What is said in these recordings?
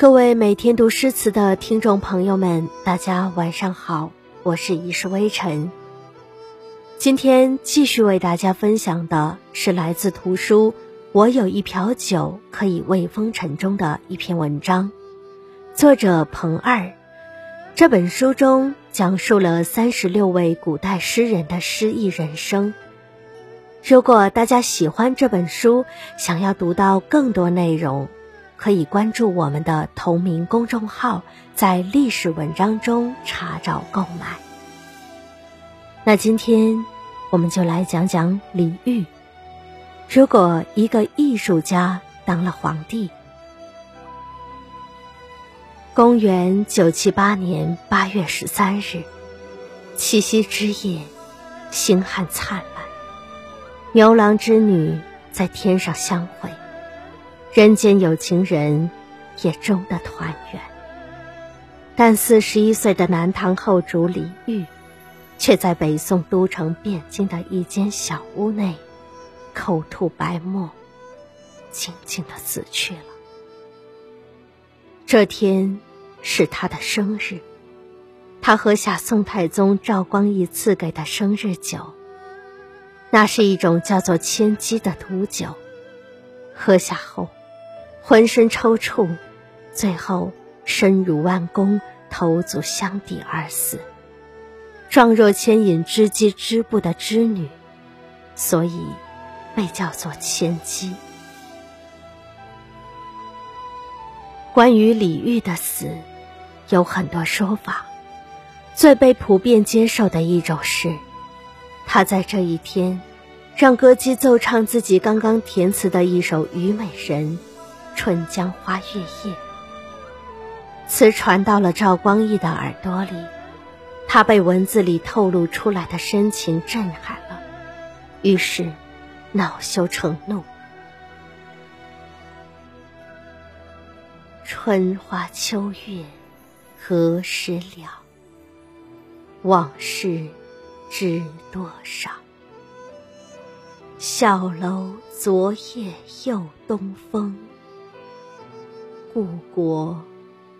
各位每天读诗词的听众朋友们，大家晚上好，我是一世微尘。今天继续为大家分享的是来自图书《我有一瓢酒可以慰风尘》中的一篇文章，作者彭二。这本书中讲述了三十六位古代诗人的诗意人生。如果大家喜欢这本书，想要读到更多内容。可以关注我们的同名公众号，在历史文章中查找购买。那今天我们就来讲讲李煜。如果一个艺术家当了皇帝，公元九七八年八月十三日，七夕之夜，星汉灿烂，牛郎织女在天上相会。人间有情人，也终得团圆。但四十一岁的南唐后主李煜，却在北宋都城汴京的一间小屋内，口吐白沫，静静的死去了。这天是他的生日，他喝下宋太宗赵光义赐给的生日酒，那是一种叫做千机的毒酒，喝下后。浑身抽搐，最后身如弯弓，头足相抵而死。状若牵引织机织布的织女，所以被叫做千机。关于李煜的死，有很多说法，最被普遍接受的一种是，他在这一天，让歌姬奏唱自己刚刚填词的一首《虞美人》。春江花月夜，词传到了赵光义的耳朵里，他被文字里透露出来的深情震撼了，于是恼羞成怒。春花秋月何时了？往事知多少？小楼昨夜又东风。故国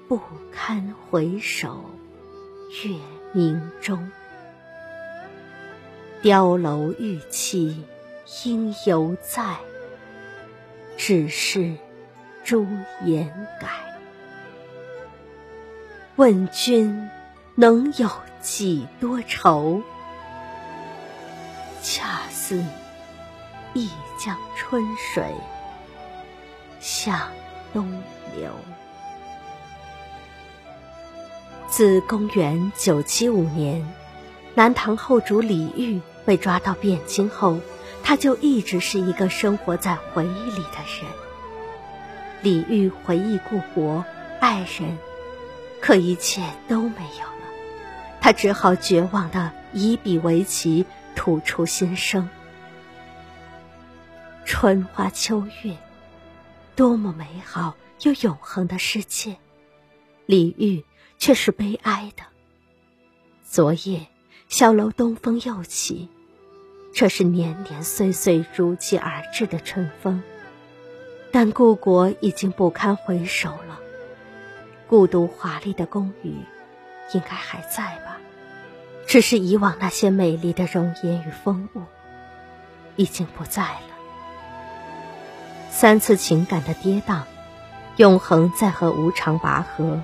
不堪回首月明中，雕楼玉砌应犹在，只是朱颜改。问君能有几多愁？恰似一江春水向。东流。自公元九七五年，南唐后主李煜被抓到汴京后，他就一直是一个生活在回忆里的人。李煜回忆故国、爱人，可一切都没有了，他只好绝望的以笔为棋，吐出心声。春花秋月。多么美好又永恒的世界，李煜却是悲哀的。昨夜小楼东风又起，这是年年岁岁如期而至的春风，但故国已经不堪回首了。故都华丽的宫宇，应该还在吧？只是以往那些美丽的容颜与风物，已经不在了。三次情感的跌宕，永恒在和无常拔河。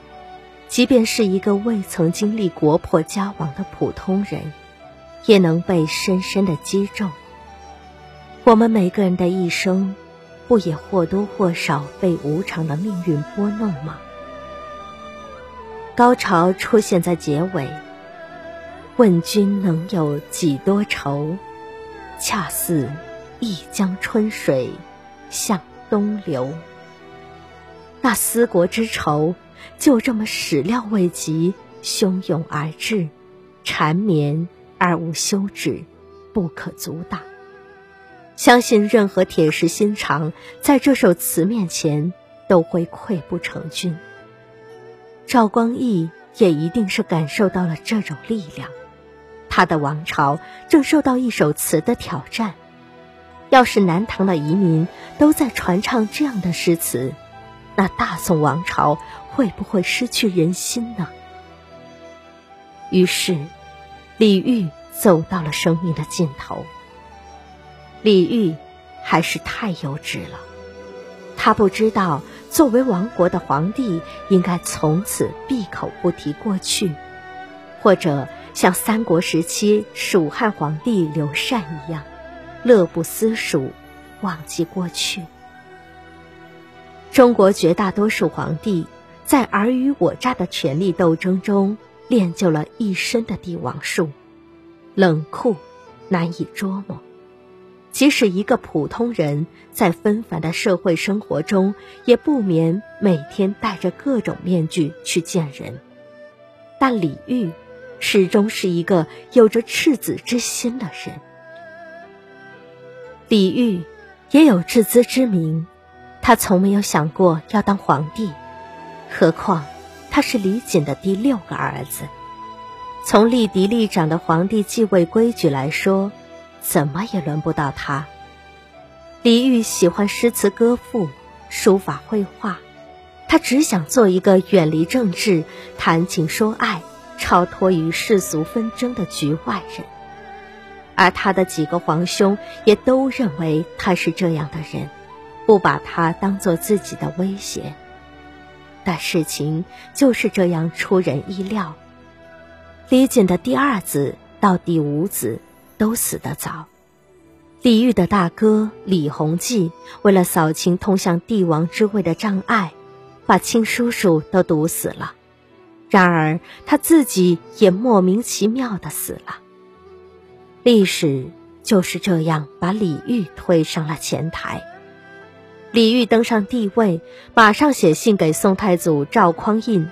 即便是一个未曾经历国破家亡的普通人，也能被深深的击中。我们每个人的一生，不也或多或少被无常的命运拨弄吗？高潮出现在结尾。问君能有几多愁？恰似一江春水。向东流，那思国之愁就这么始料未及，汹涌而至，缠绵而无休止，不可阻挡。相信任何铁石心肠，在这首词面前都会溃不成军。赵光义也一定是感受到了这种力量，他的王朝正受到一首词的挑战。要是南唐的遗民都在传唱这样的诗词，那大宋王朝会不会失去人心呢？于是，李煜走到了生命的尽头。李煜还是太幼稚了，他不知道作为亡国的皇帝，应该从此闭口不提过去，或者像三国时期蜀汉皇帝刘禅一样，乐不思蜀，忘记过去。中国绝大多数皇帝在尔虞我诈的权力斗争中。练就了一身的帝王术，冷酷难以捉摸。即使一个普通人在纷繁的社会生活中，也不免每天戴着各种面具去见人。但李煜始终是一个有着赤子之心的人。李煜也有自知之明，他从没有想过要当皇帝，何况。他是李锦的第六个儿子，从立嫡立长的皇帝继位规矩来说，怎么也轮不到他。李煜喜欢诗词歌赋、书法绘画，他只想做一个远离政治、谈情说爱、超脱于世俗纷争的局外人。而他的几个皇兄也都认为他是这样的人，不把他当做自己的威胁。但事情就是这样出人意料。李锦的第二子到第五子都死得早。李煜的大哥李弘济为了扫清通向帝王之位的障碍，把亲叔叔都毒死了。然而他自己也莫名其妙的死了。历史就是这样把李煜推上了前台。李煜登上帝位，马上写信给宋太祖赵匡胤，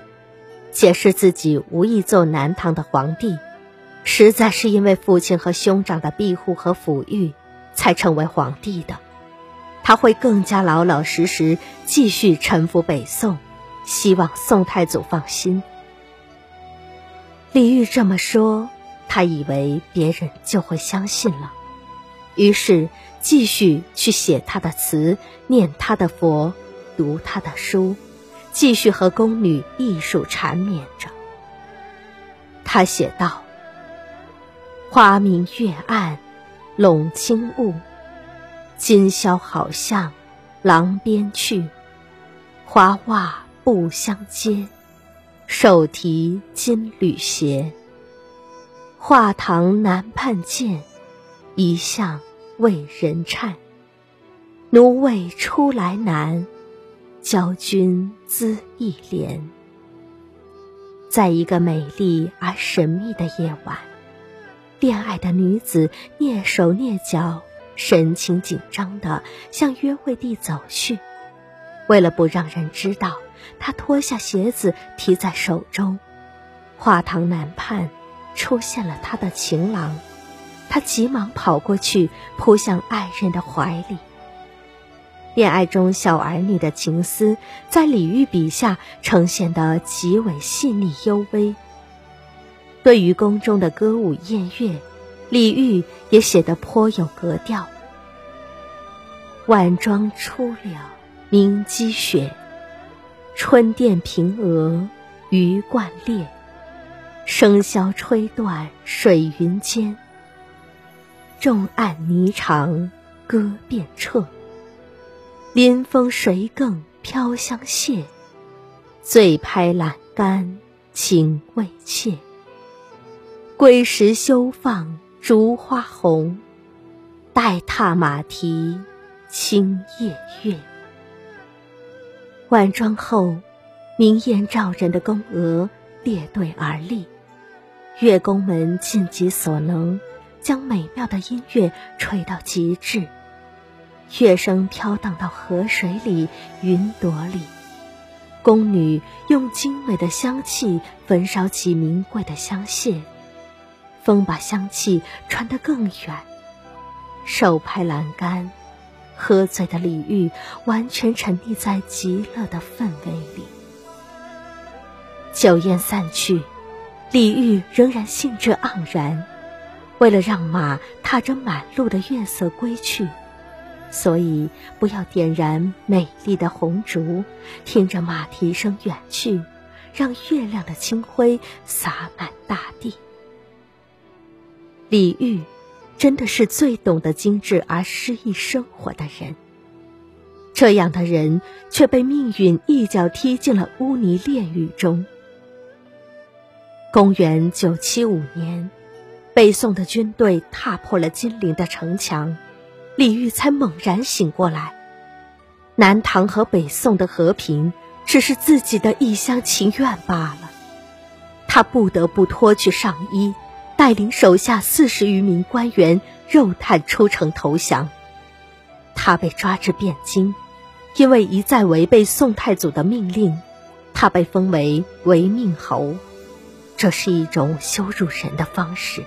解释自己无意做南唐的皇帝，实在是因为父亲和兄长的庇护和抚育，才成为皇帝的。他会更加老老实实继续臣服北宋，希望宋太祖放心。李煜这么说，他以为别人就会相信了，于是。继续去写他的词，念他的佛，读他的书，继续和宫女艺术缠绵着。他写道：“花明月暗，笼轻雾。今宵好向廊边去，花袜不相接，手提金缕鞋。画堂南畔见，一向。”为人颤，奴为出来难，教君资一怜。在一个美丽而神秘的夜晚，恋爱的女子蹑手蹑脚，神情紧张地向约会地走去。为了不让人知道，她脱下鞋子提在手中。画堂南畔出现了他的情郎。他急忙跑过去，扑向爱人的怀里。恋爱中小儿女的情思，在李煜笔下呈现得极为细腻幽微。对于宫中的歌舞宴乐，李煜也写得颇有格调。晚妆初了明积雪，春殿平娥鱼贯列，笙箫吹断水云间。众暗霓裳歌遍彻，临风谁更飘香榭？醉拍阑干情未切。归时休放烛花红，待踏马蹄清夜月。晚妆后，明艳照人的宫娥列队而立，乐工们尽己所能。将美妙的音乐吹到极致，乐声飘荡到河水里、云朵里。宫女用精美的香气焚烧起名贵的香屑，风把香气传得更远。手拍栏杆，喝醉的李煜完全沉溺在极乐的氛围里。酒宴散去，李煜仍然兴致盎然。为了让马踏着满路的月色归去，所以不要点燃美丽的红烛，听着马蹄声远去，让月亮的清辉洒满大地。李煜，真的是最懂得精致而诗意生活的人。这样的人却被命运一脚踢进了污泥炼狱中。公元九七五年，北宋的军队踏破了金陵的城墙，李煜才猛然醒过来：南唐和北宋的和平只是自己的一厢情愿罢了。他不得不脱去上衣。带领手下四十余名官员肉探出城投降。他被抓至汴京，因为一再违背宋太祖的命令，他被封为违命侯，这是一种羞辱人的方式。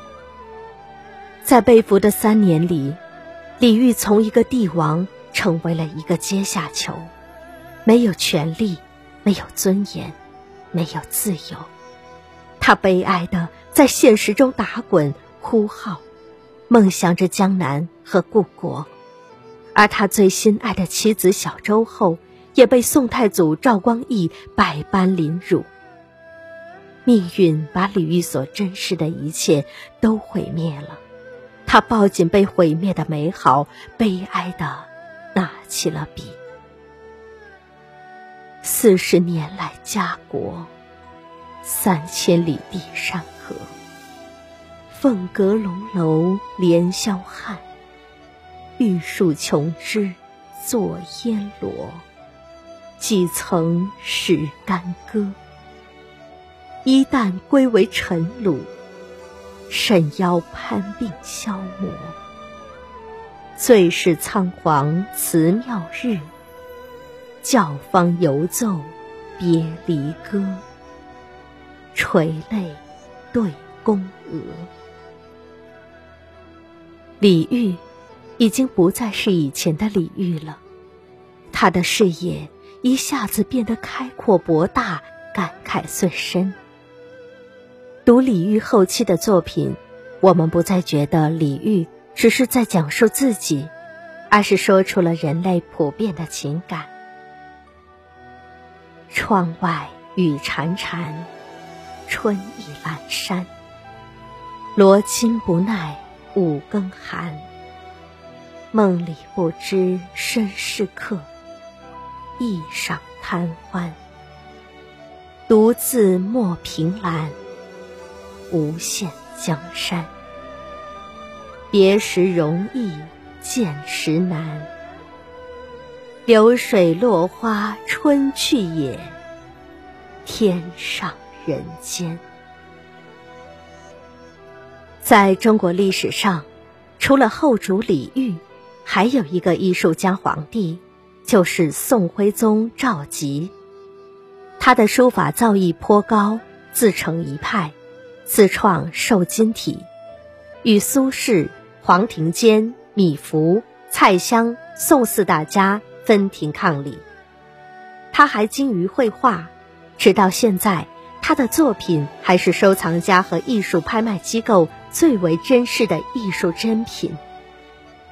在被俘的三年里，李煜从一个帝王成为了一个阶下囚，没有权利，没有尊严，没有自由。他悲哀的。在现实中打滚、呼号，梦想着江南和故国，而他最心爱的妻子小周后，也被宋太祖赵光义百般凌辱。命运把李煜所珍视的一切都毁灭了，他抱紧被毁灭的美好，悲哀的拿起了笔。四十年来家国，三千里地山。河，凤阁龙楼连霄汉，玉树琼枝作烟萝。几曾是干戈？一旦归为尘虏，沈腰攀病消磨。最是仓皇辞庙日，教坊犹奏别离歌。垂泪。对宫娥，李煜已经不再是以前的李煜了，他的视野一下子变得开阔博大，感慨最深。读李煜后期的作品，我们不再觉得李煜只是在讲述自己，而是说出了人类普遍的情感。窗外雨潺潺。春意阑珊，罗衾不耐五更寒。梦里不知身是客，一晌贪欢。独自莫凭栏，无限江山。别时容易见时难，流水落花春去也，天上。人间，在中国历史上，除了后主李煜，还有一个艺术家皇帝，就是宋徽宗赵佶。他的书法造诣颇高，自成一派，自创瘦金体，与苏轼、黄庭坚、米芾、蔡襄、宋四大家分庭抗礼。他还精于绘画，直到现在。他的作品还是收藏家和艺术拍卖机构最为珍视的艺术珍品。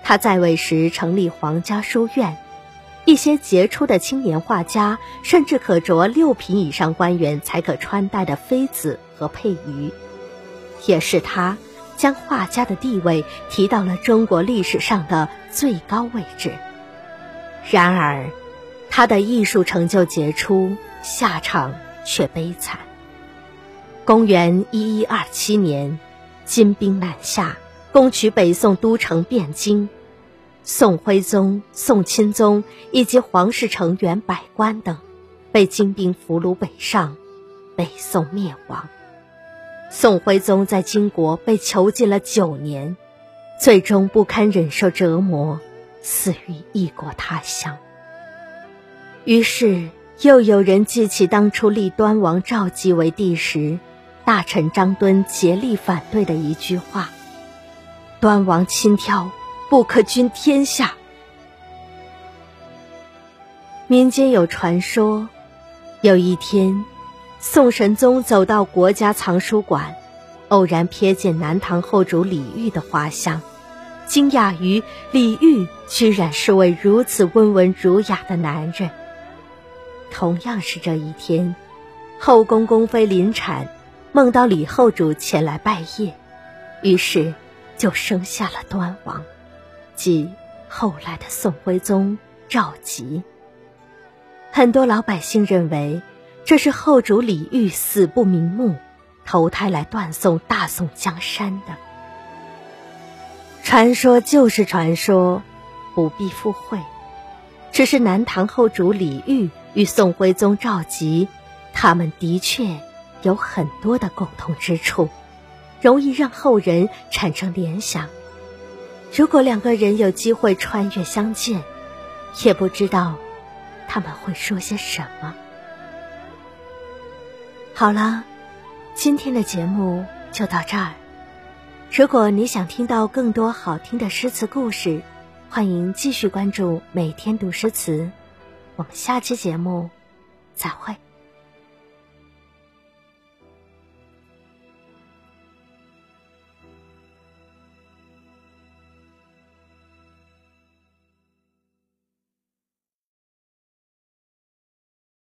他在位时成立皇家书院，一些杰出的青年画家甚至可着六品以上官员才可穿戴的妃子和佩鱼。也是他将画家的地位提到了中国历史上的最高位置。然而，他的艺术成就杰出，下场却悲惨。公元一一二七年，金兵南下，攻取北宋都城汴京。宋徽宗、宋钦宗以及皇室成员百官等，被金兵俘虏北上，北宋灭亡。宋徽宗在金国被囚禁了九年，最终不堪忍受折磨，死于异国他乡。于是，又有人记起当初立端王赵佶为帝时。大臣张敦竭力反对的一句话：“端王轻佻，不可君天下。”民间有传说，有一天，宋神宗走到国家藏书馆，偶然瞥见南唐后主李煜的画像，惊讶于李煜居然是位如此温文儒雅的男人。同样是这一天，后宫宫妃临产，梦到李后主前来拜谒，于是就生下了端王，即后来的宋徽宗赵佶。很多老百姓认为，这是后主李煜死不瞑目，投胎来断送大宋江山的。传说就是传说，不必附会。只是南唐后主李煜与宋徽宗赵佶，他们的确有很多的共同之处，容易让后人产生联想。如果两个人有机会穿越相见，也不知道。他们会说些什么？好了，今天的节目就到这儿。如果你想听到更多好听的诗词故事，欢迎继续关注《每天读诗词》。我们下期节目再会。